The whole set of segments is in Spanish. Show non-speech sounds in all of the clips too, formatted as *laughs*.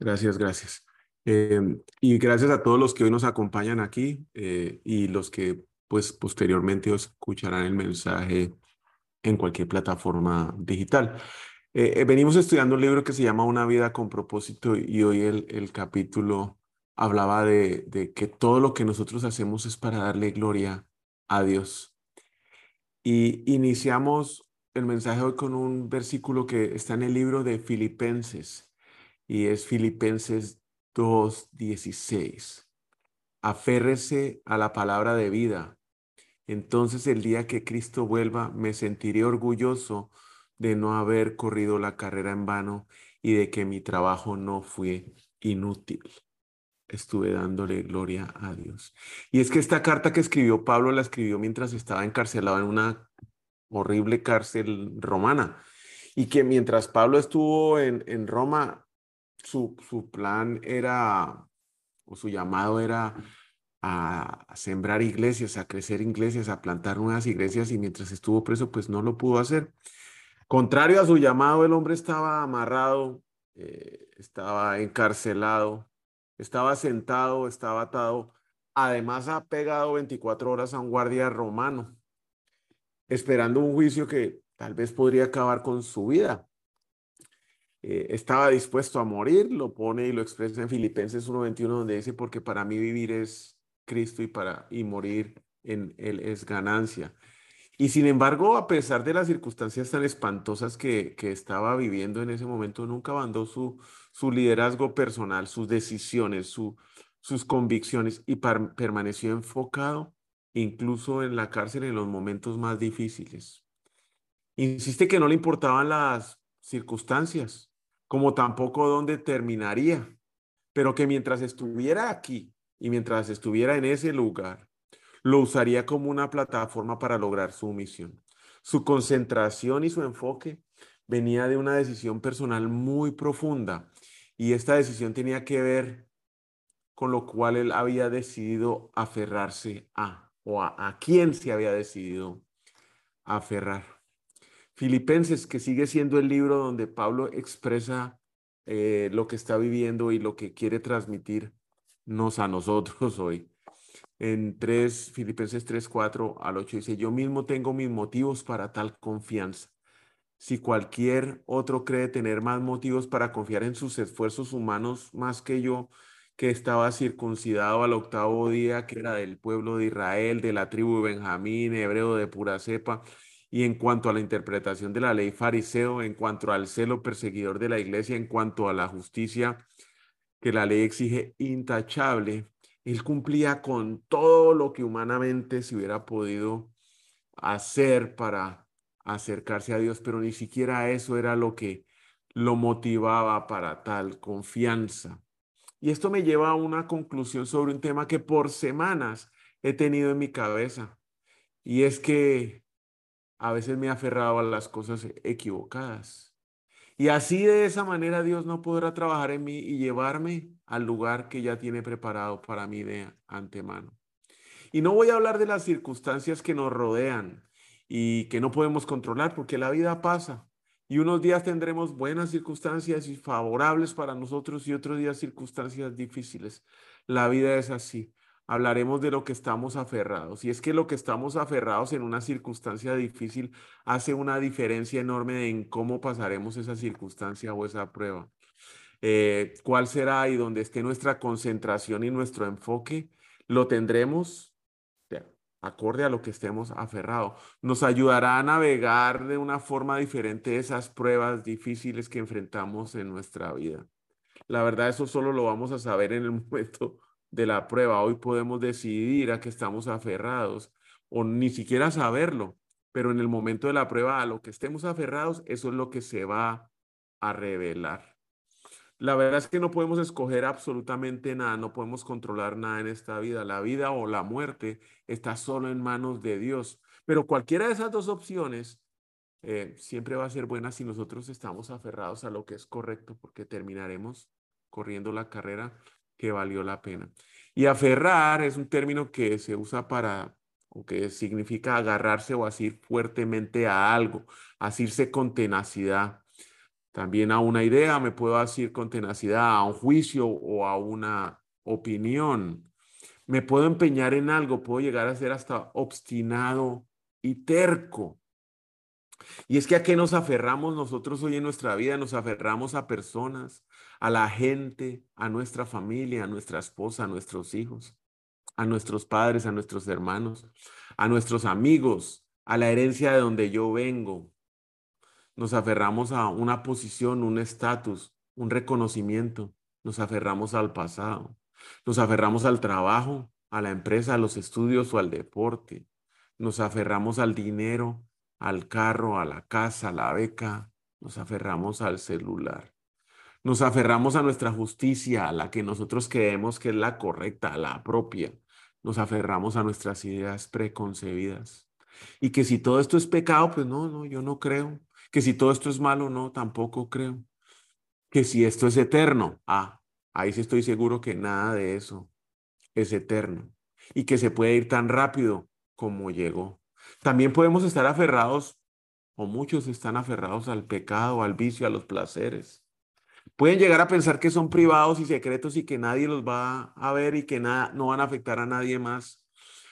Gracias, gracias. Em, y gracias a todos los que hoy nos acompañan aquí eh, y los que pues posteriormente escucharán el mensaje en cualquier plataforma digital. Eh, eh, venimos estudiando un libro que se llama Una vida con propósito y hoy el, capítulo hablaba de, de que todo lo que nosotros hacemos es para darle gloria a Dios. Y iniciamos el mensaje hoy con un versículo que está en el libro de Filipenses y es Filipenses 2.16. Aférrese a la palabra de vida. Entonces el día que Cristo vuelva me sentiré orgulloso de no haber corrido la carrera en vano y de que mi trabajo no fue inútil. Estuve dándole gloria a Dios. Y es que esta carta que escribió Pablo la escribió mientras estaba encarcelado en una horrible cárcel romana. Y que mientras Pablo estuvo en, en Roma, su, su plan era, o su llamado era a, sembrar iglesias, a crecer iglesias, a plantar nuevas iglesias y mientras estuvo preso, pues no lo pudo hacer. Contrario a su llamado, el hombre estaba amarrado, eh, estaba encarcelado, estaba sentado, estaba atado. Además, ha pegado 24 horas a un guardia romano, esperando un juicio que tal vez podría acabar con su vida. Eh, estaba dispuesto a morir, lo pone y lo expresa en Filipenses 1.21, donde dice, porque para mí vivir es Cristo y, para, y morir en Él es ganancia. Y sin embargo, a pesar de las circunstancias tan espantosas que, que estaba viviendo en ese momento, nunca abandonó su, su liderazgo personal, sus decisiones, su, sus convicciones y permaneció enfocado incluso en la cárcel en los momentos más difíciles. Insiste que no le importaban las circunstancias, como tampoco dónde terminaría, pero que mientras estuviera aquí y mientras estuviera en ese lugar, lo usaría como una plataforma para lograr su misión. Su concentración y su enfoque venía de una decisión personal muy profunda y esta decisión tenía que ver con lo cual él había decidido aferrarse a o a, a quién se había decidido aferrar. Filipenses, que sigue siendo el libro donde Pablo expresa eh, lo que está viviendo y lo que quiere transmitirnos a nosotros *laughs* hoy. En 3, Filipenses 3, 4 al 8 dice, yo mismo tengo mis motivos para tal confianza. Si cualquier otro cree tener más motivos para confiar en sus esfuerzos humanos más que yo, que estaba circuncidado al octavo día, que era del pueblo de Israel, de la tribu de Benjamín, hebreo de pura cepa, y en cuanto a la interpretación de la ley fariseo, en cuanto al celo perseguidor de la iglesia, en cuanto a la justicia que la ley exige intachable, él cumplía con todo lo que humanamente se hubiera podido hacer para acercarse a Dios, pero ni siquiera eso era lo que lo motivaba para tal confianza. Y esto me lleva a una conclusión sobre un tema que por semanas he tenido en mi cabeza, y es que a veces me he aferrado a las cosas equivocadas. Y así de esa manera Dios no podrá trabajar en mí y llevarme al lugar que ya tiene preparado para mí de antemano. Y no voy a hablar de las circunstancias que nos rodean y que no podemos controlar porque la vida pasa. Y unos días tendremos buenas circunstancias y favorables para nosotros y otros días circunstancias difíciles. La vida es así hablaremos de lo que estamos aferrados. Y es que lo que estamos aferrados en una circunstancia difícil hace una diferencia enorme en cómo pasaremos esa circunstancia o esa prueba. Eh, ¿Cuál será y donde esté nuestra concentración y nuestro enfoque? Lo tendremos acorde a lo que estemos aferrados. Nos ayudará a navegar de una forma diferente esas pruebas difíciles que enfrentamos en nuestra vida. La verdad, eso solo lo vamos a saber en el *laughs* momento de la prueba. Hoy podemos decidir a que estamos aferrados o ni siquiera saberlo, pero en el momento de la prueba a lo que estemos aferrados, eso es lo que se va a revelar. La verdad es que no podemos escoger absolutamente nada, no podemos controlar nada en esta vida. La vida o la muerte está solo en manos de Dios. Pero cualquiera de esas dos opciones eh, siempre va a ser buena si nosotros estamos aferrados a lo que es correcto, porque terminaremos corriendo la carrera que valió la pena. Y aferrar es un término que se usa para, o que significa agarrarse o asir fuertemente a algo, asirse con tenacidad. También a una idea me puedo asir con tenacidad, a un juicio o a una opinión. Me puedo empeñar en algo, puedo llegar a ser hasta obstinado y terco. Y es que a qué nos aferramos nosotros hoy en nuestra vida, nos aferramos a personas, a la gente, a nuestra familia, a nuestra esposa, a nuestros hijos, a nuestros padres, a nuestros hermanos, a nuestros amigos, a la herencia de donde yo vengo. Nos aferramos a una posición, un estatus, un reconocimiento. Nos aferramos al pasado. Nos aferramos al trabajo, a la empresa, a los estudios o al deporte. Nos aferramos al dinero, al carro, a la casa, a la beca. Nos aferramos al celular. Nos aferramos a nuestra justicia, a la que nosotros creemos que es la correcta, a la propia. Nos aferramos a nuestras ideas preconcebidas. Y que si todo esto es pecado, pues no, no, yo no creo. Que si todo esto es malo, no, tampoco creo. Que si esto es eterno, ah, ahí sí estoy seguro que nada de eso es eterno. Y que se puede ir tan rápido como llegó. También podemos estar aferrados, o muchos están aferrados al pecado, al vicio, a los placeres. Pueden llegar a pensar que son privados y secretos y que nadie los va a ver y que nada, no van a afectar a nadie más.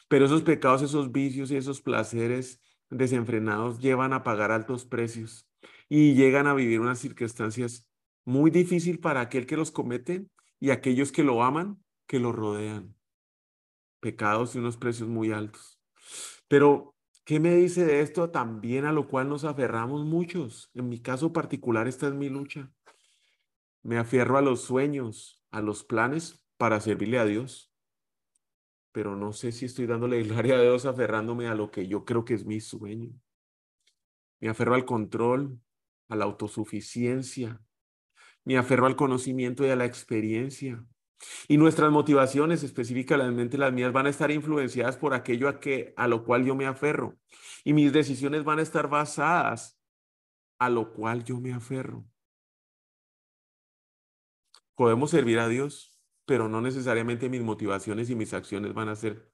Pero esos pecados, esos vicios y esos placeres desenfrenados llevan a pagar altos precios y llegan a vivir unas circunstancias muy difíciles para aquel que los comete y aquellos que lo aman, que lo rodean. Pecados y unos precios muy altos. Pero, ¿qué me dice de esto? También a lo cual nos aferramos muchos. En mi caso particular, esta es mi lucha. Me aferro a los sueños, a los planes para servirle a Dios. Pero no sé si estoy dándole gloria a Dios aferrándome a lo que yo creo que es mi sueño. Me aferro al control, a la autosuficiencia. Me aferro al conocimiento y a la experiencia. Y nuestras motivaciones, específicamente las mías, van a estar influenciadas por aquello a, que, a lo cual yo me aferro. Y mis decisiones van a estar basadas a lo cual yo me aferro. Podemos servir a Dios, pero no necesariamente mis motivaciones y mis acciones van a ser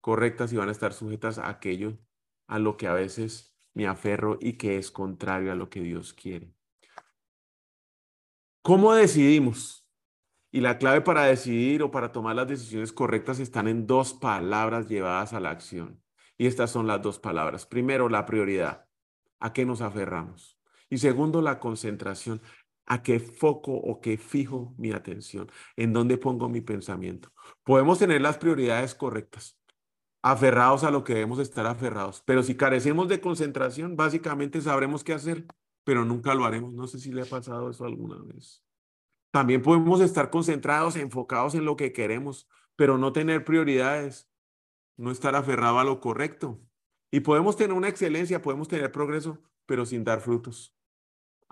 correctas y van a estar sujetas a aquello a lo que a veces me aferro y que es contrario a lo que Dios quiere. ¿Cómo decidimos? Y la clave para decidir o para tomar las decisiones correctas están en dos palabras llevadas a la acción. Y estas son las dos palabras. Primero, la prioridad. ¿A qué nos aferramos? Y segundo, la concentración. ¿A qué foco o qué fijo mi atención? ¿En dónde pongo mi pensamiento? Podemos tener las prioridades correctas, aferrados a lo que debemos estar aferrados. Pero si carecemos de concentración, básicamente sabremos qué hacer, pero nunca lo haremos. No sé si le ha pasado eso alguna vez. También podemos estar concentrados, enfocados en lo que queremos, pero no tener prioridades, no estar aferrado a lo correcto. Y podemos tener una excelencia, podemos tener progreso, pero sin dar frutos.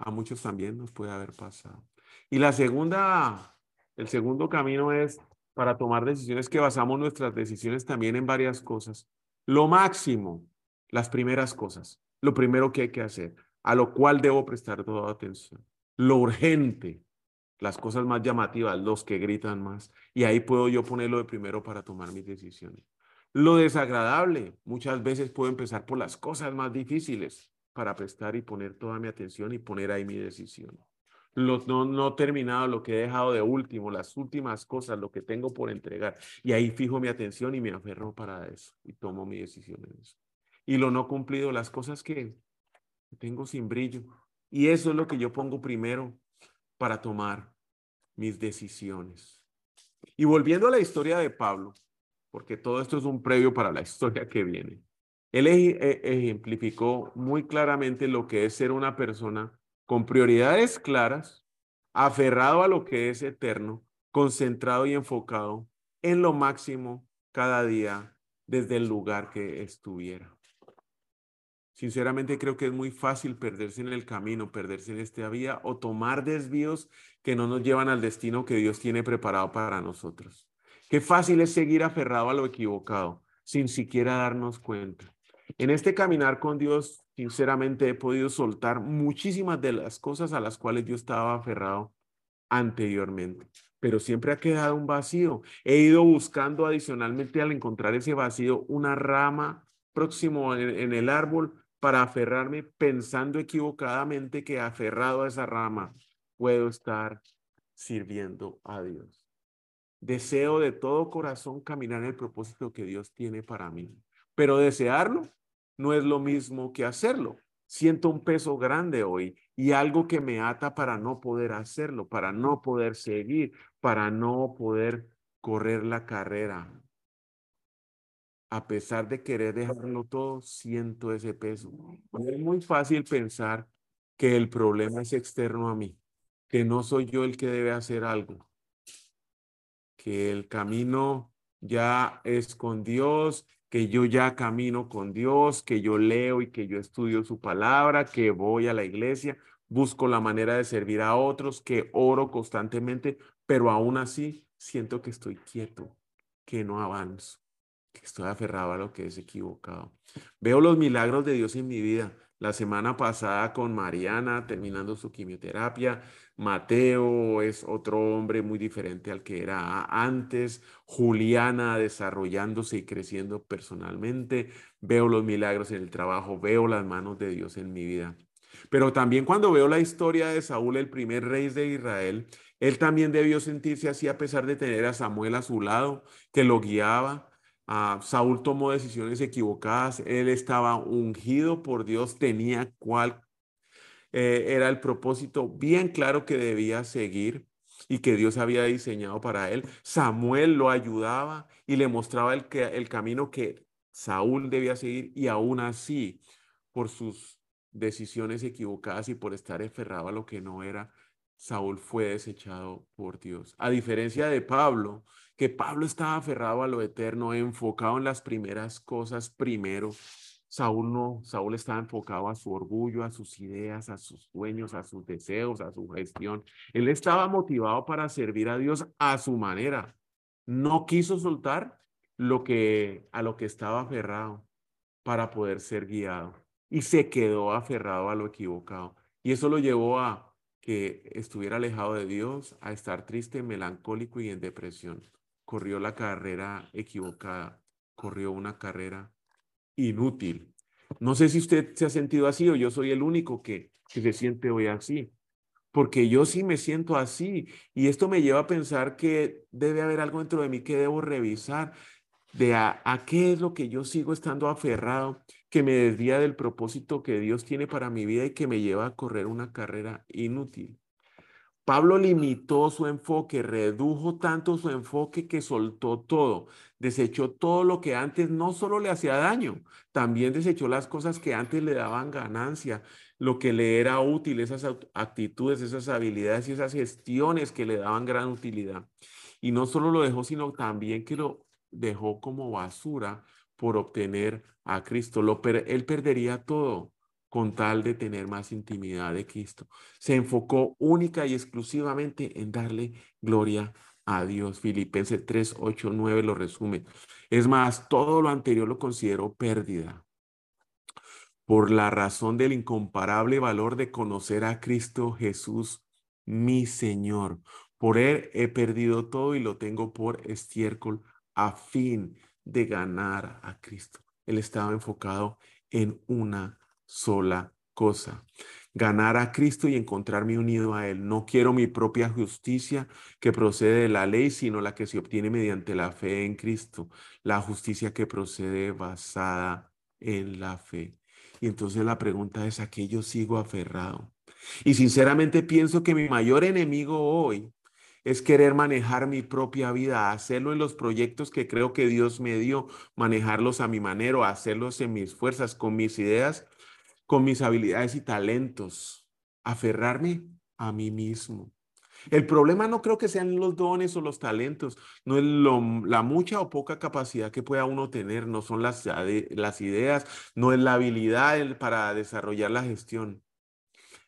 A muchos también nos puede haber pasado. Y la segunda, el segundo camino es para tomar decisiones que basamos nuestras decisiones también en varias cosas. Lo máximo, las primeras cosas, lo primero que hay que hacer, a lo cual debo prestar toda atención. Lo urgente, las cosas más llamativas, los que gritan más. Y ahí puedo yo ponerlo de primero para tomar mis decisiones. Lo desagradable, muchas veces puedo empezar por las cosas más difíciles para prestar y poner toda mi atención y poner ahí mi decisión. Lo no, no terminado, lo que he dejado de último, las últimas cosas, lo que tengo por entregar. Y ahí fijo mi atención y me aferro para eso y tomo mi decisión en eso. Y lo no cumplido, las cosas que tengo sin brillo. Y eso es lo que yo pongo primero para tomar mis decisiones. Y volviendo a la historia de Pablo, porque todo esto es un previo para la *laughs* historia que viene, él e, ejemplificó muy claramente lo que es ser una persona con prioridades claras, aferrado a lo que es eterno, concentrado y enfocado en lo máximo cada día desde el lugar que estuviera. Sinceramente creo que es muy fácil perderse en el camino, perderse en esta vía o tomar desvíos que no nos llevan al destino que Dios tiene preparado para nosotros. Qué fácil es seguir aferrado a lo equivocado sin siquiera darnos cuenta. En este caminar con Dios, sinceramente he podido soltar muchísimas de las cosas a las cuales yo estaba aferrado anteriormente, pero siempre ha quedado un vacío. He ido buscando adicionalmente al encontrar ese vacío una rama próximo en, en el árbol para aferrarme pensando equivocadamente que aferrado a esa rama puedo estar sirviendo a Dios. Deseo de todo corazón caminar en el propósito que Dios tiene para mí, pero desearlo no es lo mismo que hacerlo. Siento un peso grande hoy y algo que me ata para no poder hacerlo, para no poder seguir, para no poder correr la carrera a pesar de querer dejarlo todo, siento ese peso. Es muy fácil pensar que el problema es externo a mí, que no soy yo el que debe hacer algo, que el camino ya es con Dios, que yo ya camino con Dios, que yo leo y que yo estudio su palabra, que voy a la iglesia, busco la manera de servir a otros, que oro constantemente, pero aún así siento que estoy quieto, que no avanzo que estoy aferrado a lo que es equivocado. Veo los milagros de Dios en mi vida. La semana pasada con Mariana terminando su quimioterapia, Mateo es otro hombre muy diferente al que era antes, Juliana desarrollándose y creciendo personalmente, veo los milagros en el trabajo, veo las manos de Dios en mi vida. Pero también cuando veo la historia de Saúl, el primer rey de Israel, él también debió sentirse así a pesar de tener a Samuel a su lado, que lo guiaba, Ah, Saúl tomó decisiones equivocadas, él estaba ungido por Dios, tenía cuál eh, era el propósito bien claro que debía seguir y que Dios había diseñado para él. Samuel lo ayudaba y le mostraba el, que, el camino que Saúl debía seguir y aún así, por sus decisiones equivocadas y por estar aferrado a lo que no era, Saúl fue desechado por Dios. A diferencia de Pablo, que Pablo estaba aferrado a lo eterno, enfocado en las primeras cosas primero. Saúl no, Saúl estaba enfocado a su orgullo, a sus ideas, a sus sueños, a sus deseos, a su gestión. Él estaba motivado para servir a Dios a su manera. No quiso soltar lo que a lo que estaba aferrado para poder ser guiado y se quedó aferrado a lo equivocado. Y eso lo llevó a que estuviera alejado de Dios, a estar triste, melancólico y en depresión. Corrió la carrera equivocada, corrió una carrera inútil. No sé si usted se ha sentido así o yo soy el único que, que se siente hoy así, porque yo sí me siento así y esto me lleva a pensar que debe haber algo dentro de mí que debo revisar de a, a qué es lo que yo sigo estando aferrado que me desvía del propósito que Dios tiene para mi vida y que me lleva a correr una carrera inútil. Pablo limitó su enfoque, redujo tanto su enfoque que soltó todo, desechó todo lo que antes no solo le hacía daño, también desechó las cosas que antes le daban ganancia, lo que le era útil, esas actitudes, esas habilidades y esas gestiones que le daban gran utilidad. Y no solo lo dejó, sino también que lo dejó como basura por obtener a Cristo. Lo él perdería todo con tal de tener más intimidad de Cristo. Se enfocó única y exclusivamente en darle gloria a Dios. Filipenses 3, 8, 9 lo resume. Es más, todo lo anterior lo considero pérdida por la razón del incomparable valor de conocer a Cristo Jesús, mi Señor. Por él he perdido todo y lo tengo por estiércol a fin de ganar a Cristo. Él estaba enfocado en una sola cosa, ganar a Cristo y encontrarme unido a Él. No quiero mi propia justicia que procede de la ley, sino la que se obtiene mediante la fe en Cristo, la justicia que procede basada en la fe. Y entonces la pregunta es, ¿a qué yo sigo aferrado? Y sinceramente pienso que mi mayor enemigo hoy es querer manejar mi propia vida, hacerlo en los proyectos que creo que Dios me dio, manejarlos a mi manera, hacerlos en mis fuerzas, con mis ideas, con mis habilidades y talentos, aferrarme a mí mismo. El problema no creo que sean los dones o los talentos, no es la mucha o poca capacidad que pueda uno tener, no son las, las ideas, no es la habilidad para desarrollar la gestión.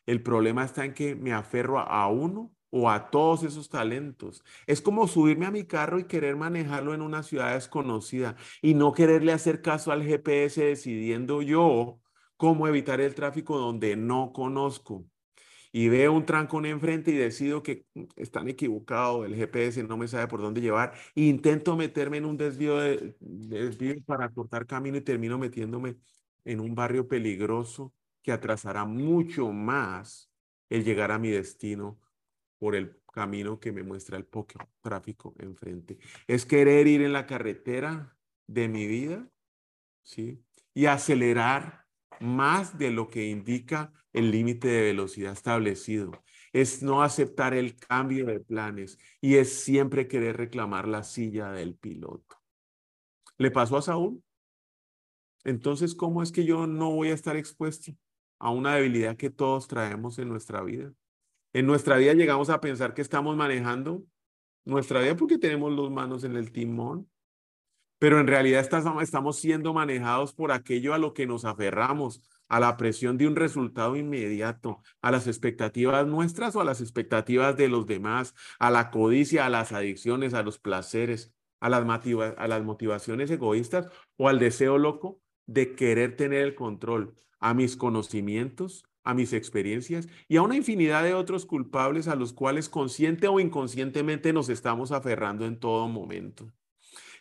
El problema está en que me aferro a uno o a todos esos talentos. Es como subirme a mi carro y querer manejarlo en una ciudad desconocida y no quererle hacer caso al GPS decidiendo yo cómo evitar el tráfico donde no conozco. Y veo un trancón enfrente y decido que mm, están equivocados, el GPS no me sabe por dónde llevar. intento meterme en un desvío, de, desvío para cortar camino y termino metiéndome en un barrio peligroso que atrasará mucho más el llegar a mi destino por el camino que me muestra el poco tráfico enfrente. Es querer ir en la carretera de mi vida, ¿sí? Y acelerar más de lo que indica el límite de velocidad establecido. Es no aceptar el cambio de planes y es siempre querer reclamar la silla del piloto. ¿Le pasó a Saúl? Entonces, ¿cómo es que yo no voy a estar expuesto a una debilidad que todos traemos en nuestra vida? En nuestra vida llegamos a pensar que estamos manejando nuestra vida porque tenemos las manos en el timón, pero en realidad estamos siendo manejados por aquello a lo que nos aferramos, a la presión de un resultado inmediato, a las expectativas nuestras o a las expectativas de los demás, a la codicia, a las adicciones, a los placeres, a las, a las motivaciones egoístas o al deseo loco de querer tener el control, a mis conocimientos, a mis experiencias y a una infinidad de otros culpables a los cuales consciente o inconscientemente nos estamos aferrando en todo momento.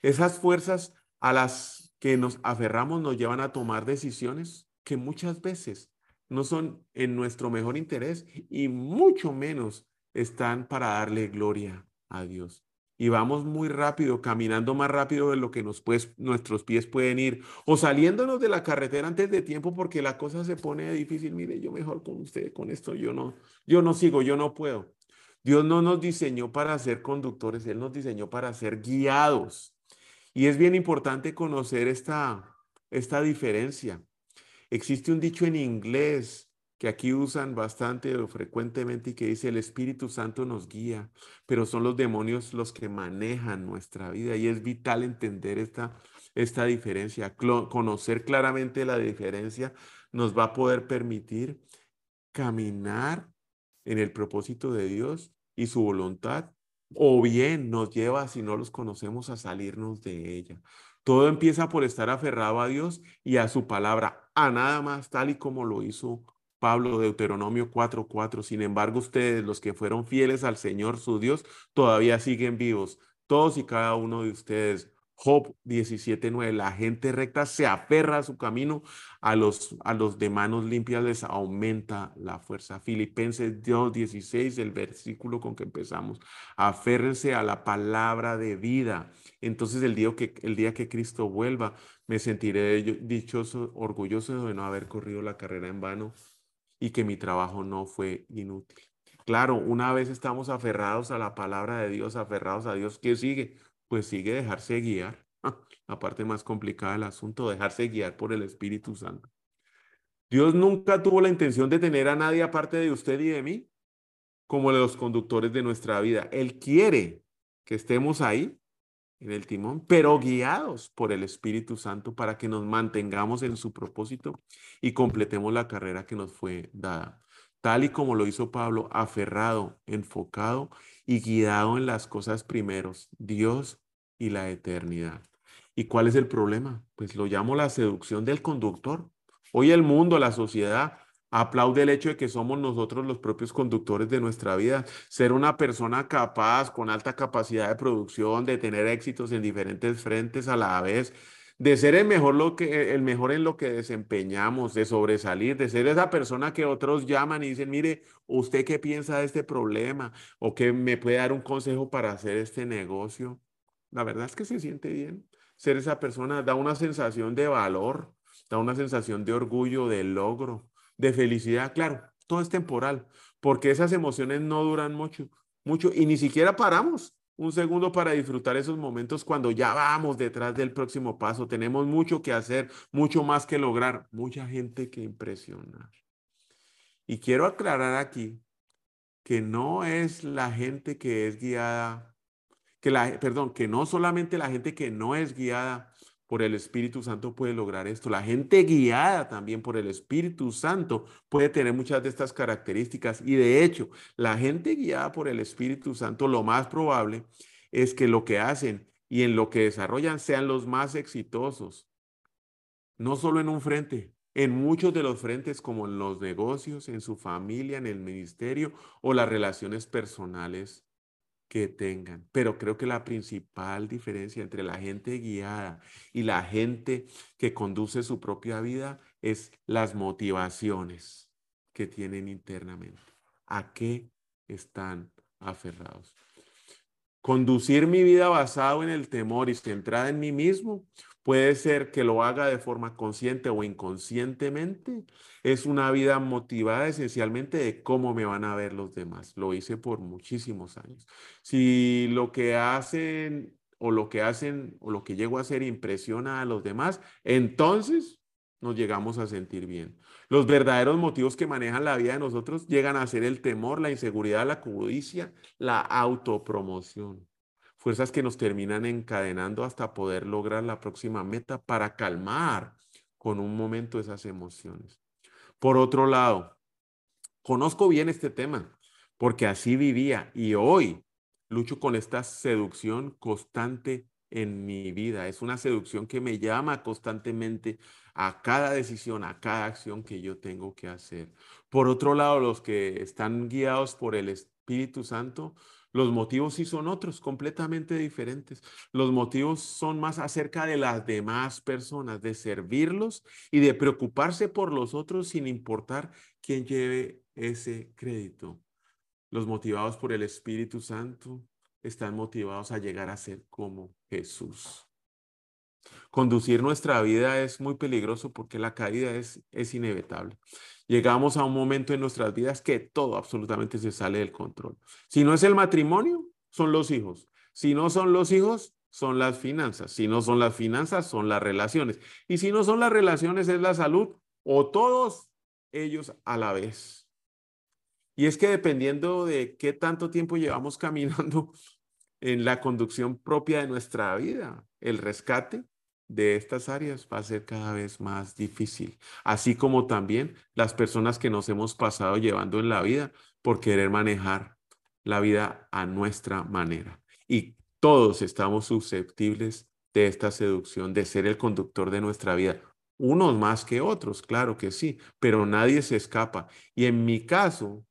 Esas fuerzas a las que nos aferramos nos llevan a tomar decisiones que muchas veces no son en nuestro mejor interés y mucho menos están para darle gloria a Dios y vamos muy rápido, caminando más rápido de lo que nos pues, nuestros pies pueden ir, o saliéndonos de la carretera antes de tiempo porque la cosa se pone difícil. Mire, yo mejor con usted, con esto yo no, yo no sigo, yo no puedo. Dios no nos diseñó para ser conductores, Él nos diseñó para ser guiados. Y es bien importante conocer esta, esta diferencia. Existe un dicho en inglés que aquí usan bastante o frecuentemente y que dice el Espíritu Santo nos guía, pero son los demonios los que manejan nuestra vida y es vital entender esta, esta diferencia. conocer claramente la diferencia nos va a poder permitir caminar en el propósito de Dios y su voluntad, o bien nos lleva, si no los conocemos, a salirnos de ella. Todo empieza por estar aferrado a Dios y a su palabra, a nada más tal y como lo hizo Pablo, Deuteronomio 4:4. Sin embargo, ustedes, los que fueron fieles al Señor su Dios, todavía siguen vivos. Todos y cada uno de ustedes. Job 17:9. La gente recta se aferra a su camino, a los, a los de manos limpias les aumenta la fuerza. Filipenses 2:16, el versículo con que empezamos. Aférrense a la palabra de vida. Entonces el día que, el día que Cristo vuelva, me sentiré dichoso, orgulloso de no haber corrido la carrera en vano y que mi trabajo no fue inútil. Claro, una vez estamos aferrados a la palabra de Dios, aferrados a Dios, ¿qué sigue? Pues sigue dejarse guiar. *laughs* La parte más complicada del asunto, dejarse guiar por el Espíritu Santo. Dios nunca tuvo la intención de tener a nadie aparte de usted y de mí como los conductores de nuestra vida. Él quiere que estemos ahí en el timón, pero guiados por el Espíritu Santo para que nos mantengamos en su propósito y completemos la carrera que nos fue dada. Tal y como lo hizo Pablo, aferrado, enfocado y guiado en las cosas primeros, Dios y la eternidad. ¿Y cuál es el problema? Pues lo llamo la seducción del conductor. Hoy el mundo, la sociedad, Aplaude el hecho de que somos nosotros los propios conductores de nuestra vida. Ser una persona capaz, con alta capacidad de producción, de tener éxitos en diferentes frentes a la vez, de ser el mejor, lo que, el mejor en lo que desempeñamos, de sobresalir, de ser esa persona que otros llaman y dicen, mire, ¿usted qué piensa de este problema? ¿O que me puede dar un consejo para hacer este negocio? La verdad es que se siente bien. Ser esa persona da una sensación de valor, da una sensación de orgullo, de logro de felicidad, claro, todo es temporal, porque esas emociones no duran mucho, mucho y ni siquiera paramos un segundo para disfrutar esos momentos cuando ya vamos detrás del próximo paso. Tenemos mucho que hacer, mucho más que lograr, mucha gente que impresionar. Y quiero aclarar aquí que no es la gente que es guiada, que la, perdón, que no solamente la gente que no es guiada por el Espíritu Santo puede lograr esto. La gente guiada también por el Espíritu Santo puede tener muchas de estas características. Y de hecho, la gente guiada por el Espíritu Santo, lo más probable es que lo que hacen y en lo que desarrollan sean los más exitosos. No solo en un frente, en muchos de los frentes como en los negocios, en su familia, en el ministerio o las relaciones personales que tengan. Pero creo que la principal diferencia entre la gente guiada y la gente que conduce su propia vida es las motivaciones que tienen internamente. ¿A qué están aferrados? Conducir mi vida basado en el temor y centrada en mí mismo puede ser que lo haga de forma consciente o inconscientemente. Es una vida motivada esencialmente de cómo me van a ver los demás. Lo hice por muchísimos años. Si lo que hacen o lo que hacen o lo que llego a hacer impresiona a los demás, entonces nos llegamos a sentir bien. Los verdaderos motivos que manejan la vida de nosotros llegan a ser el temor, la inseguridad, la codicia, la autopromoción. Fuerzas que nos terminan encadenando hasta poder lograr la próxima meta para calmar con un momento esas emociones. Por otro lado, conozco bien este tema porque así vivía y hoy lucho con esta seducción constante en mi vida. Es una seducción que me llama constantemente a cada decisión, a cada acción que yo tengo que hacer. Por otro lado, los que están guiados por el Espíritu Santo, los motivos sí son otros, completamente diferentes. Los motivos son más acerca de las demás personas, de servirlos y de preocuparse por los otros sin importar quién lleve ese crédito. Los motivados por el Espíritu Santo están motivados a llegar a ser como Jesús. Conducir nuestra vida es muy peligroso porque la caída es, es inevitable. Llegamos a un momento en nuestras vidas que todo absolutamente se sale del control. Si no es el matrimonio, son los hijos. Si no son los hijos, son las finanzas. Si no son las finanzas, son las relaciones. Y si no son las relaciones, es la salud o todos ellos a la vez. Y es que dependiendo de qué tanto tiempo llevamos *laughs* caminando en la conducción propia de nuestra vida, el rescate de estas áreas va a ser cada vez más difícil, así como también las personas que nos hemos pasado llevando en la vida por querer manejar la vida a nuestra manera. Y todos estamos susceptibles de esta seducción, de ser el conductor de nuestra vida. Unos más que otros, claro que sí, pero nadie se escapa. Y en mi caso,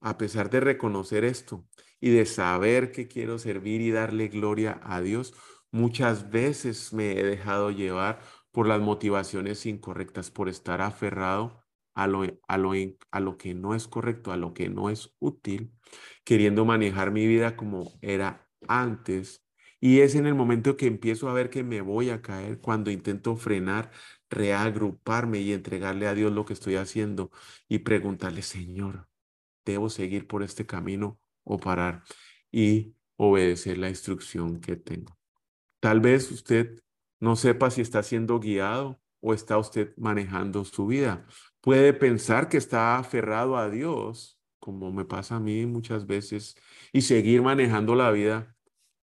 a pesar de reconocer esto y de saber que quiero servir y darle gloria a Dios, muchas veces me he dejado llevar por las motivaciones incorrectas, por estar aferrado a lo, a lo, a lo que no es correcto, a lo que no es útil, queriendo manejar mi vida como era antes. Y es en el momento que empiezo a ver que me voy a caer, cuando intento frenar, reagruparme y entregarle a Dios lo que estoy haciendo y preguntarle, Señor, debo seguir por este camino o parar y obedecer la instrucción que tengo. Tal vez usted no sepa si está siendo guiado o está usted manejando su vida. Puede pensar que está aferrado a Dios, como me pasa a mí muchas veces, y seguir manejando la vida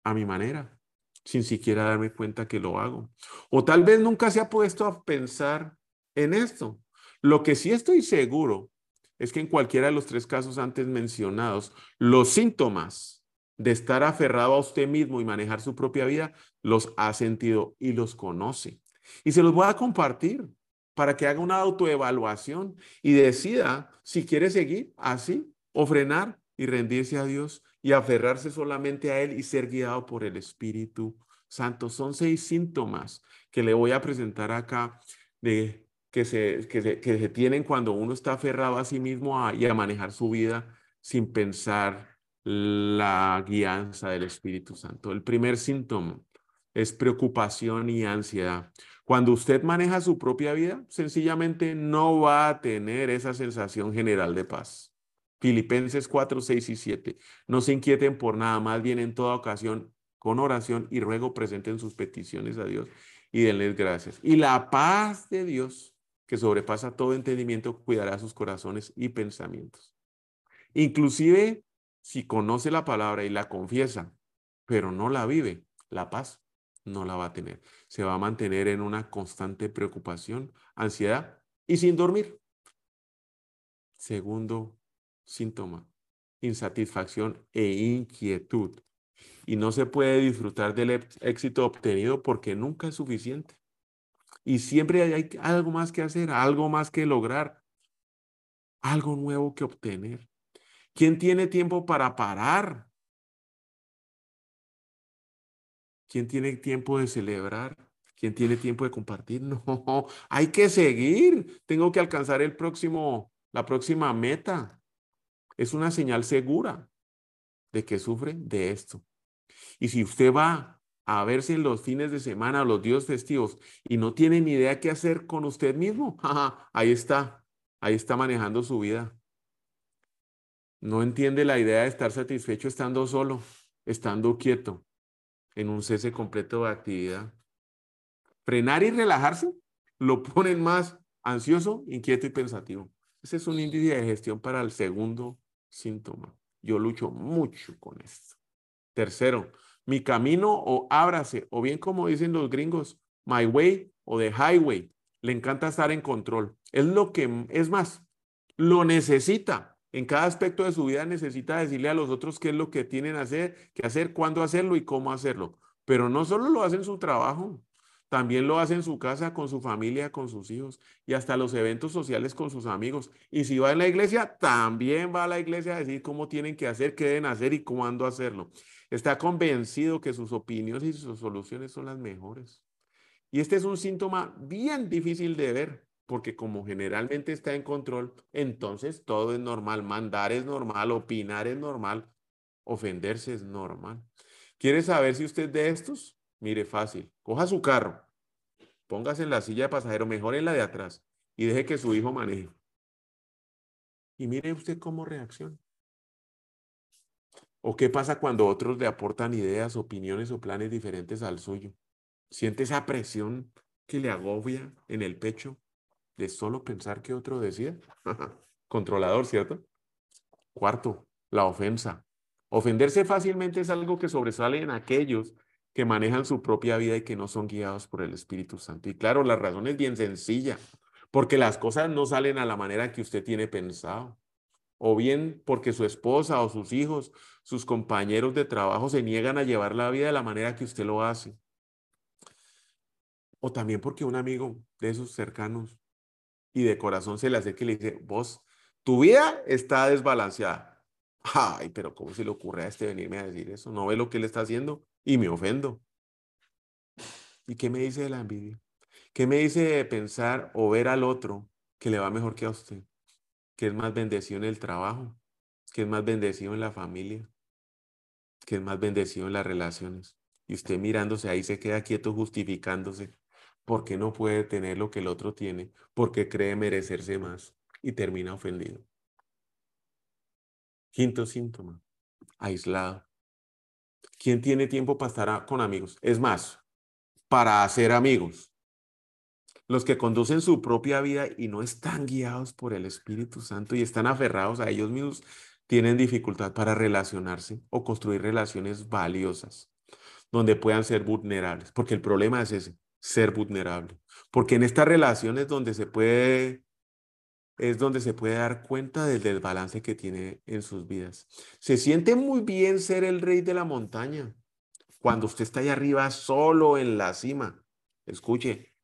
a mi manera, sin siquiera darme cuenta que lo hago. O tal vez nunca se ha puesto a pensar en esto. Lo que sí estoy seguro es que en cualquiera de los tres casos antes mencionados, los síntomas de estar aferrado a usted mismo y manejar su propia vida, los ha sentido y los conoce. Y se los voy a compartir para que haga una autoevaluación y decida si quiere seguir así o frenar y rendirse a Dios y aferrarse solamente a Él y ser guiado por el Espíritu Santo. Son seis síntomas que le voy a presentar acá de que se, que se, tienen cuando uno está aferrado a sí mismo y a manejar su vida sin pensar la guianza del Espíritu Santo. El primer síntoma es preocupación y ansiedad. Cuando usted maneja su propia vida, sencillamente no va a tener esa sensación general de paz. Filipenses 4, 6 y 7. No se inquieten por nada, más bien en toda ocasión, con oración y ruego presenten sus peticiones a Dios y denles gracias. Y la paz de Dios, que sobrepasa todo entendimiento, cuidará sus corazones y pensamientos. Inclusive si conoce la palabra y la confiesa, pero no la vive, la paz no la va a tener. Se va a mantener en una constante preocupación, ansiedad y sin dormir. Segundo síntoma, insatisfacción e inquietud. Y no se puede disfrutar del éxito obtenido porque nunca es suficiente. Y siempre hay algo más que hacer, algo más que lograr, algo nuevo que obtener. ¿Quién tiene tiempo para parar? ¿Quién tiene tiempo de celebrar? ¿Quién tiene tiempo de compartir? *laughs* No, hay que seguir. Tengo que alcanzar el próximo, la próxima meta. Es una señal segura de que sufre de esto. Y si usted va a verse en los fines de semana, los días festivos, y no tiene ni idea qué hacer con usted mismo, *laughs* ahí está, ahí está manejando su vida. No entiende la idea de estar satisfecho estando solo, estando quieto, en un cese completo de actividad. Frenar y relajarse lo ponen más ansioso, inquieto y pensativo. Ese es un índice de gestión para el segundo síntoma. Yo lucho mucho con esto. Tercero, mi camino o ábrase, o bien como dicen los gringos, my way o the highway. Le encanta estar en control. Es lo que, es más, lo necesita. En cada aspecto de su vida necesita decirle a los otros qué es lo que tienen que hacer, qué hacer, cuándo hacerlo y cómo hacerlo. Pero no solo lo hace en su trabajo, también lo hace en su casa, con su familia, con sus hijos y hasta los eventos sociales con sus amigos. Y si va en la iglesia, también va a la iglesia a decir cómo tienen que hacer, qué deben hacer y cuándo hacerlo. Está convencido que sus opiniones y sus soluciones son las mejores. Y este es un síntoma bien difícil de ver, porque como generalmente está en control, entonces todo es normal, mandar es normal, opinar es normal, ofenderse es normal. ¿Quiere saber si usted es de estos? Mire, fácil. Coja su carro, póngase en la silla de pasajero, mejor en la de atrás, y deje que su hijo maneje. Y mire usted cómo reacciona. ¿O qué pasa cuando otros le aportan ideas, opiniones o planes diferentes al suyo? ¿Siente esa presión que le agobia en el pecho de solo pensar que otro decía? Controlador, ¿cierto? Cuarto, la ofensa. Ofenderse fácilmente es algo que sobresale en aquellos que manejan su propia vida y que no son guiados por el Espíritu Santo. Y claro, la razón es bien sencilla, porque las cosas no salen a la manera que usted tiene pensado, o bien porque su esposa o sus hijos, sus compañeros de trabajo se niegan a llevar la vida de la manera que usted lo hace. O también porque un amigo de esos cercanos y de corazón se le hace que le dice, vos, tu vida está desbalanceada. Ay, pero ¿cómo se le ocurre a este venirme a decir eso? ¿No ve lo que él está haciendo? y me ofendo. ¿Y qué me dice de la envidia? ¿Qué me dice de pensar o ver al otro que le va mejor que a usted? Que es más bendecido en el trabajo, que es más bendecido en la familia, que es más bendecido en las relaciones. Y usted mirándose ahí se queda quieto justificándose porque no puede tener lo que el otro tiene, porque cree merecerse más y termina ofendido. Quinto síntoma, aislado. ¿Quién tiene tiempo para estar con amigos? Es más, para hacer amigos. Los que conducen su propia vida y no están guiados por el Espíritu Santo y están aferrados a ellos mismos, tienen dificultad para relacionarse o construir relaciones valiosas donde puedan ser vulnerables, porque el problema es ese, ser vulnerable. Porque en estas relaciones donde se puede es donde se puede dar cuenta del desbalance que tiene en sus vidas. Se siente muy bien ser el rey de la montaña cuando usted está ahí arriba solo en la cima. Escuche,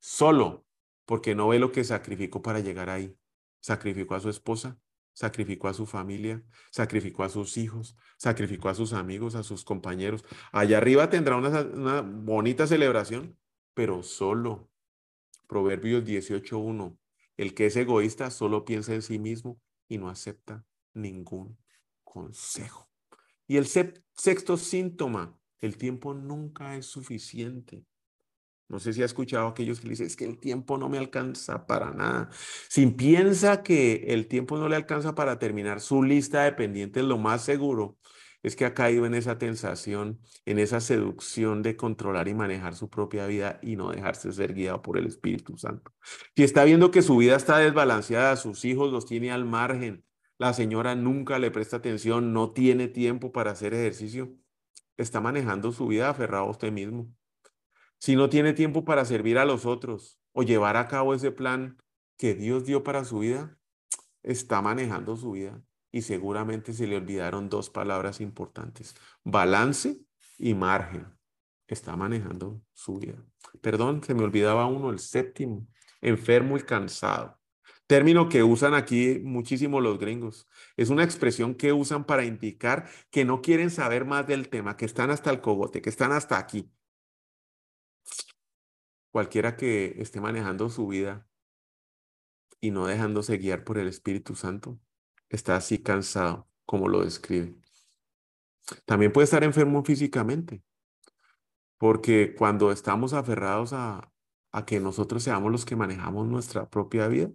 solo, porque no ve lo que sacrificó para llegar ahí. Sacrificó a su esposa, sacrificó a su familia, sacrificó a sus hijos, sacrificó a sus amigos, a sus compañeros. Allá arriba tendrá una, una bonita celebración, pero solo. Proverbios 18.1. El que es egoísta solo piensa en sí mismo y no acepta ningún consejo. Y el sexto síntoma, el tiempo nunca es suficiente. No sé si ha escuchado a aquellos que dicen, es que el tiempo no me alcanza para nada. Si piensa que el tiempo no le alcanza para terminar su lista de pendientes, lo más seguro es que ha caído en esa tentación, en esa seducción de controlar y manejar su propia vida y no dejarse ser guiado por el Espíritu Santo. Si está viendo que su vida está desbalanceada, sus hijos los tiene al margen, la señora nunca le presta atención, no tiene tiempo para hacer ejercicio, está manejando su vida aferrado a usted mismo. Si no tiene tiempo para servir a los otros o llevar a cabo ese plan que Dios dio para su vida, está manejando su vida y seguramente se le olvidaron dos palabras importantes, balance y margen. Está manejando su vida. Perdón, se me olvidaba uno, el séptimo, enfermo y cansado. Término que usan aquí muchísimo los gringos. Es una expresión que usan para indicar que no quieren saber más del tema, que están hasta el cogote, que están hasta aquí. Cualquiera que esté manejando su vida y no dejándose guiar por el Espíritu Santo, está así cansado, como lo describe. También puede estar enfermo físicamente, porque cuando estamos aferrados a, a que nosotros seamos los que manejamos nuestra propia vida,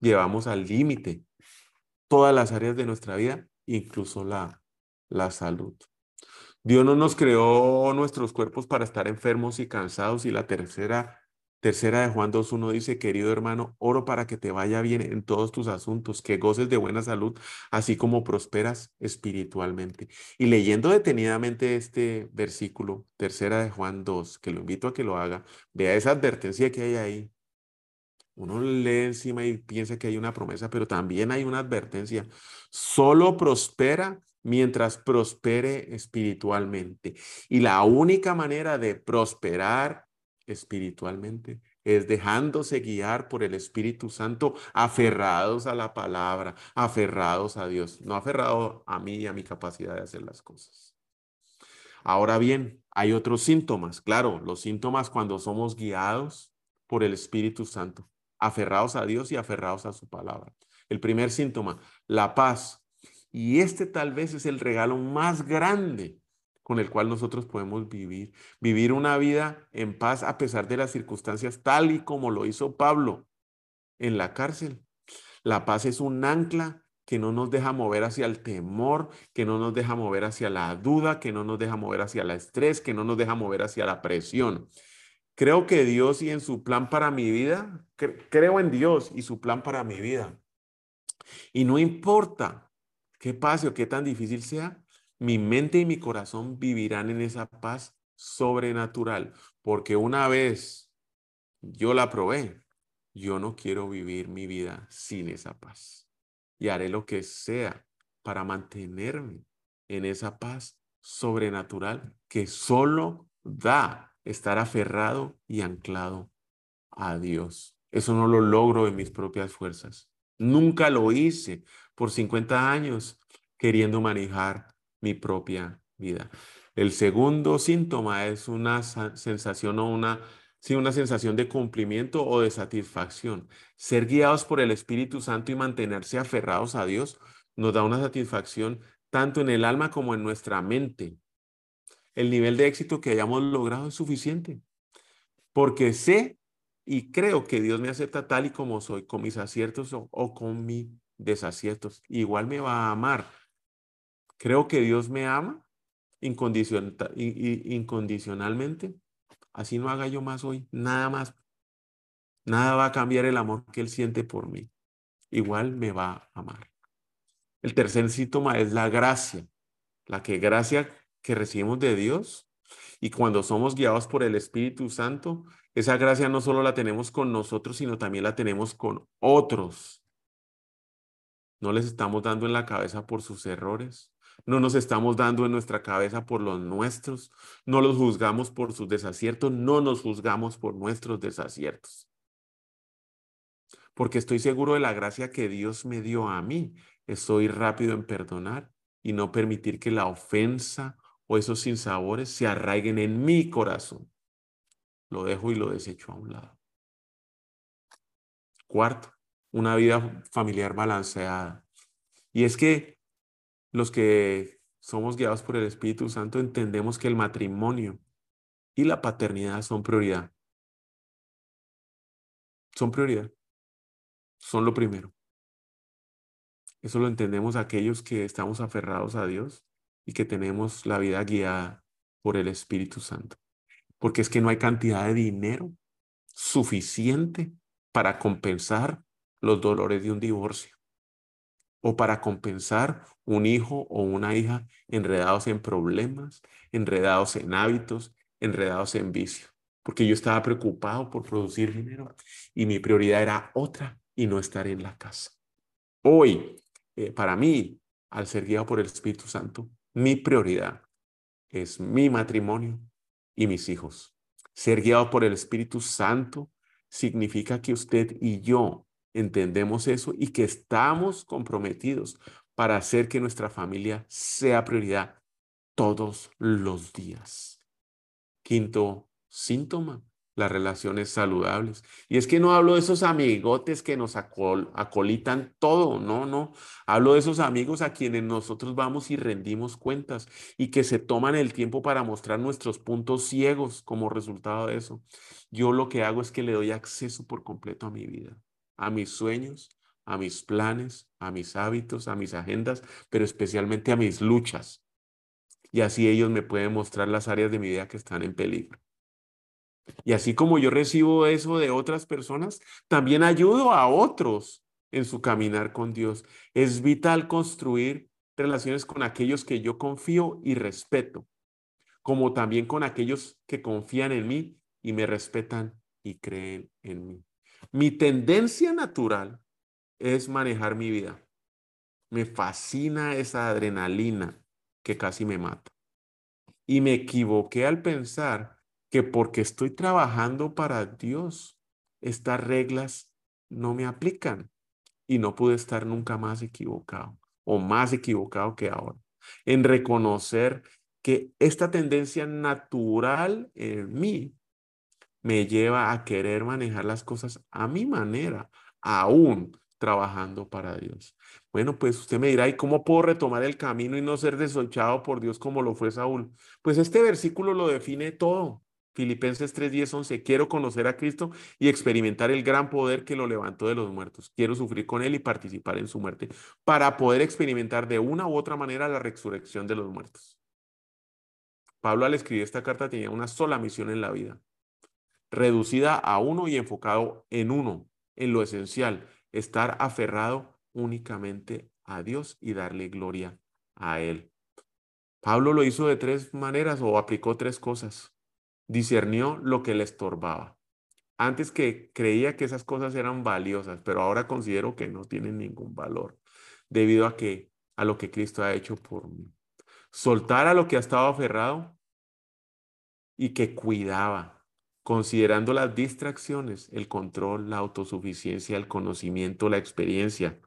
llevamos al límite todas las áreas de nuestra vida, incluso la, la salud. Dios no nos creó nuestros cuerpos para estar enfermos y cansados y la tercera Tercera de Juan 2.1 dice, querido hermano, oro para que te vaya bien en todos tus asuntos, que goces de buena salud, así como prosperas espiritualmente. Y leyendo detenidamente este versículo, tercera de Juan 2, que lo invito a que lo haga, vea esa advertencia que hay ahí. Uno lee encima y piensa que hay una promesa, pero también hay una advertencia. Solo prospera mientras prospere espiritualmente. Y la única manera de prosperar espiritualmente es dejándose guiar por el Espíritu Santo, aferrados a la palabra, aferrados a Dios, no aferrados a mí y a mi capacidad de hacer las cosas. Ahora bien, hay otros síntomas, claro, los síntomas cuando somos guiados por el Espíritu Santo, aferrados a Dios y aferrados a su palabra. El primer síntoma, la paz. Y este tal vez es el regalo más grande con el cual nosotros podemos vivir. Vivir una vida en paz a pesar de las circunstancias, tal y como lo hizo Pablo en la cárcel. La paz es un ancla que no nos deja mover hacia el temor, que no nos deja mover hacia la duda, que no nos deja mover hacia el estrés, que no nos deja mover hacia la presión. Creo que Dios y en su plan para mi vida, creo en Dios y su plan para mi vida. Y no importa qué pase o qué tan difícil sea, mi mente y mi corazón vivirán en esa paz sobrenatural, porque una vez yo la probé, yo no quiero vivir mi vida sin esa paz. Y haré lo que sea para mantenerme en esa paz sobrenatural que solo da estar aferrado y anclado a Dios. Eso no lo logro en mis propias fuerzas. Nunca lo hice por 50 años queriendo manejar mi propia vida. El segundo síntoma es una sensación o una, sí, una sensación de cumplimiento o de satisfacción. Ser guiados por el Espíritu Santo y mantenerse aferrados a Dios nos da una satisfacción tanto en el alma como en nuestra mente. El nivel de éxito que hayamos logrado es suficiente, porque sé y creo que Dios me acepta tal y como soy, con mis aciertos o, o con mis desaciertos. Igual me va a amar Creo que Dios me ama incondicionalmente. Así no haga yo más hoy, nada más. Nada va a cambiar el amor que Él siente por mí. Igual me va a amar. El tercer síntoma es la gracia. La que gracia que recibimos de Dios y cuando somos guiados por el Espíritu Santo, esa gracia no solo la tenemos con nosotros, sino también la tenemos con otros. No les estamos dando en la cabeza por sus errores, no nos estamos dando en nuestra cabeza por los nuestros, no los juzgamos por sus desaciertos, no nos juzgamos por nuestros desaciertos. Porque estoy seguro de la gracia que Dios me dio a mí. Estoy rápido en perdonar y no permitir que la ofensa o esos sinsabores se arraiguen en mi corazón. Lo dejo y lo desecho a un lado. Cuarto, una vida familiar balanceada. Y es que los que somos guiados por el Espíritu Santo entendemos que el matrimonio y la paternidad son prioridad. Son prioridad. Son lo primero. Eso lo entendemos aquellos que estamos aferrados a Dios y que tenemos la vida guiada por el Espíritu Santo. Porque es que no hay cantidad de dinero suficiente para compensar los dolores de un divorcio. O para compensar un hijo o una hija enredados en problemas, enredados en hábitos, enredados en vicio. Porque yo estaba preocupado por producir dinero y mi prioridad era otra y no estar en la casa. Hoy, eh, para mí, al ser guiado por el Espíritu Santo, mi prioridad es mi matrimonio y mis hijos. Ser guiado por el Espíritu Santo significa que usted y yo entendemos eso y que estamos comprometidos para hacer que nuestra familia sea prioridad todos los días. Quinto síntoma, las relaciones saludables. Y es que no hablo de esos amigotes que nos acolitan todo, no, no. Hablo de esos amigos a quienes nosotros vamos y rendimos cuentas y que se toman el tiempo para mostrar nuestros puntos ciegos como resultado de eso. Yo lo que hago es que le doy acceso por completo a mi vida a mis sueños, a mis planes, a mis hábitos, a mis agendas, pero especialmente a mis luchas. Y así ellos me pueden mostrar las áreas de mi vida que están en peligro. Y así como yo recibo eso de otras personas, también ayudo a otros en su caminar con Dios. Es vital construir relaciones con aquellos que yo confío y respeto, como también con aquellos que confían en mí y me respetan y creen en mí. Mi tendencia natural es manejar mi vida. Me fascina esa adrenalina que casi me mata. Y me equivoqué al pensar que porque estoy trabajando para Dios, estas reglas no me aplican. Y no pude estar nunca más equivocado o más equivocado que ahora. En reconocer que esta tendencia natural en mí me lleva a querer manejar las cosas a mi manera, aún trabajando para Dios. Bueno, pues usted me dirá, ¿y cómo puedo retomar el camino y no ser desolchado por Dios como lo fue Saúl? Pues este versículo lo define todo. Filipenses 3, 10, 11. Quiero conocer a Cristo y experimentar el gran poder que lo levantó de los muertos. Quiero sufrir con Él y participar en su muerte para poder experimentar de una u otra manera la resurrección de los muertos. Pablo al escribir esta carta tenía una sola misión en la vida, reducida a uno y enfocado en uno, en lo esencial, estar aferrado únicamente a Dios y darle gloria a Él. Pablo lo hizo de tres maneras o aplicó tres cosas. Discernió lo que le estorbaba. Antes que creía que esas cosas eran valiosas, pero ahora considero que no tienen ningún valor debido a que a lo que Cristo ha hecho por mí. Soltar a lo que ha estado aferrado y que cuidaba, considerando las distracciones, el control, la autosuficiencia, el conocimiento, la experiencia,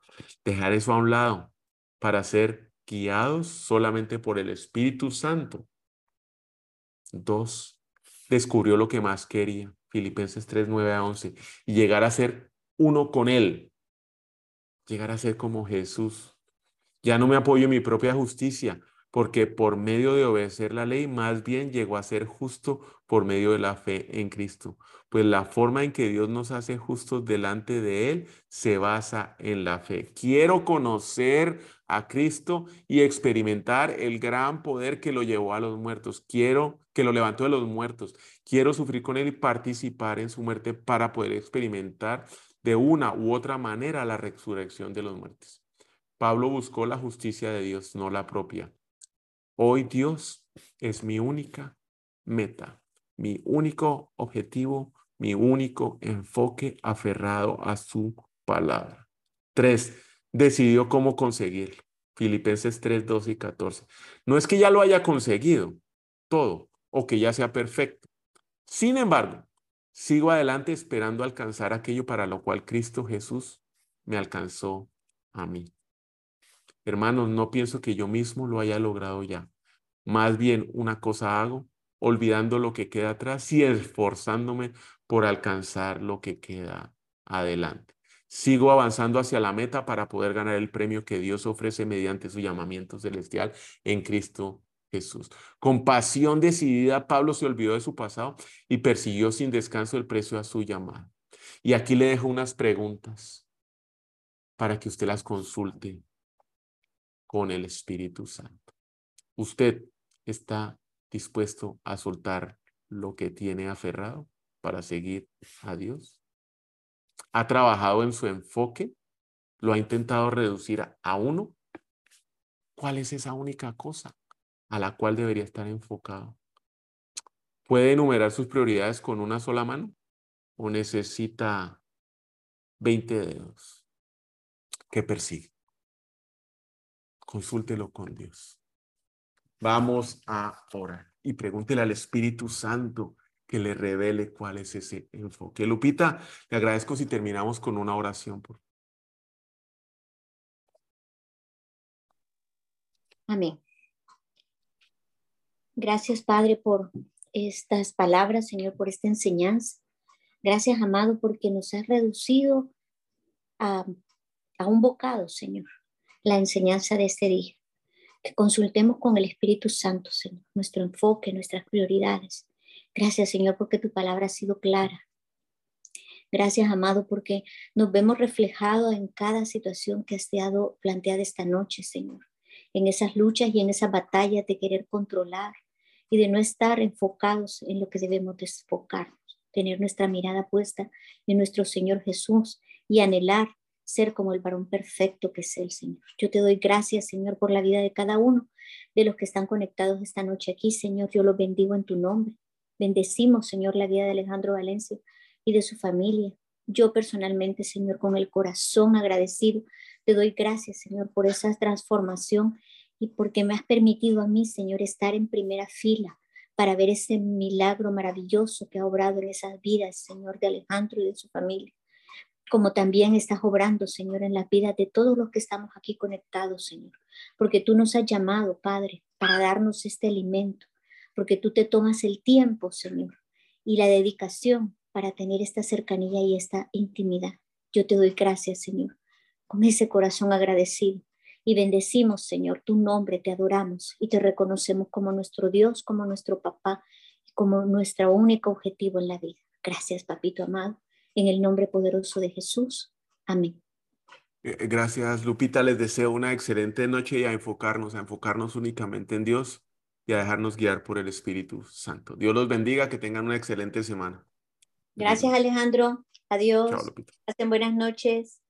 dejar eso a un lado para ser guiados solamente por el Espíritu Santo. Dos, descubrió lo que más quería, Filipenses 3, 9 a 11, y llegar a ser uno con Él, llegar a ser como Jesús. Ya no me apoyo en mi propia justicia, porque por medio de obedecer la ley, más bien llegó a ser justo por medio de la fe en Cristo. Pues la forma en que Dios nos hace justos delante de Él se basa en la fe. Quiero conocer a Cristo y experimentar el gran poder que lo llevó a los muertos. Quiero que lo levantó de los muertos. Quiero sufrir con Él y participar en su muerte para poder experimentar de una u otra manera la resurrección de los muertos. Pablo buscó la justicia de Dios, no la propia. Hoy Dios es mi única meta, mi único objetivo, mi único enfoque aferrado a su palabra. Tres, decidió cómo conseguir. Filipenses 3, 12 y 14. No es que ya lo haya conseguido todo o que ya sea perfecto. Sin embargo, sigo adelante esperando alcanzar aquello para lo cual Cristo Jesús me alcanzó a mí. Hermanos, no pienso que yo mismo lo haya logrado ya. Más bien una cosa hago, olvidando lo que queda atrás y esforzándome por alcanzar lo que queda adelante. Sigo avanzando hacia la meta para poder ganar el premio que Dios ofrece mediante su llamamiento celestial en Cristo Jesús. Con pasión decidida, Pablo se olvidó de su pasado y persiguió sin descanso el precio a su llamada. Y aquí le dejo unas preguntas para que usted las consulte con el Espíritu Santo. ¿Usted está dispuesto a soltar lo que tiene aferrado para seguir a Dios? ¿Ha trabajado en su enfoque, lo ha intentado reducir a uno, ¿cuál es esa única cosa a la cual debería estar enfocado? ¿Puede enumerar sus prioridades con una sola mano o necesita 20 dedos que persigue? Consúltelo con Dios. Vamos a orar y pregúntele al Espíritu Santo que le revele cuál es ese enfoque. Lupita, le agradezco si terminamos con una oración. Por... Amén. Gracias, Padre, por estas palabras, Señor, por esta enseñanza. Gracias, amado, porque nos has reducido a, a un bocado, Señor, la enseñanza de este día. Que consultemos con el Espíritu Santo, Señor, nuestro enfoque, nuestras prioridades. Gracias, Señor, porque tu palabra ha sido clara. Gracias, amado, porque nos vemos reflejados en cada situación que has dado planteada esta noche, Señor. En esas luchas y en esas batallas de querer controlar y de no estar enfocados en lo que debemos enfocarnos. Tener nuestra mirada puesta en nuestro Señor Jesús y anhelar ser como el varón perfecto que es el Señor. Yo te doy gracias, Señor, por la vida de cada uno de los que están conectados esta noche aquí, Señor. Yo los bendigo en tu nombre. Bendecimos, Señor, la vida de Alejandro Valencia y de su familia. Yo personalmente, Señor, con el corazón agradecido, te doy gracias, Señor, por esa transformación y porque me has permitido a mí, Señor, estar en primera fila para ver ese milagro maravilloso que ha obrado en esas vidas, Señor, de Alejandro y de su familia como también estás obrando, Señor, en la vida de todos los que estamos aquí conectados, Señor, porque tú nos has llamado, Padre, para darnos este alimento, porque tú te tomas el tiempo, Señor, y la dedicación para tener esta cercanía y esta intimidad. Yo te doy gracias, Señor, con ese corazón agradecido. Y bendecimos, Señor, tu nombre, te adoramos y te reconocemos como nuestro Dios, como nuestro papá, como nuestro único objetivo en la vida. Gracias, papito amado en el nombre poderoso de Jesús. Amén. Eh, eh, gracias, Lupita. Les deseo una excelente noche y a enfocarnos, a enfocarnos únicamente en Dios y a dejarnos guiar por el Espíritu Santo. Dios los bendiga, que tengan una excelente semana. Gracias, Alejandro. Adiós. Chao, Lupita. Hacen buenas noches.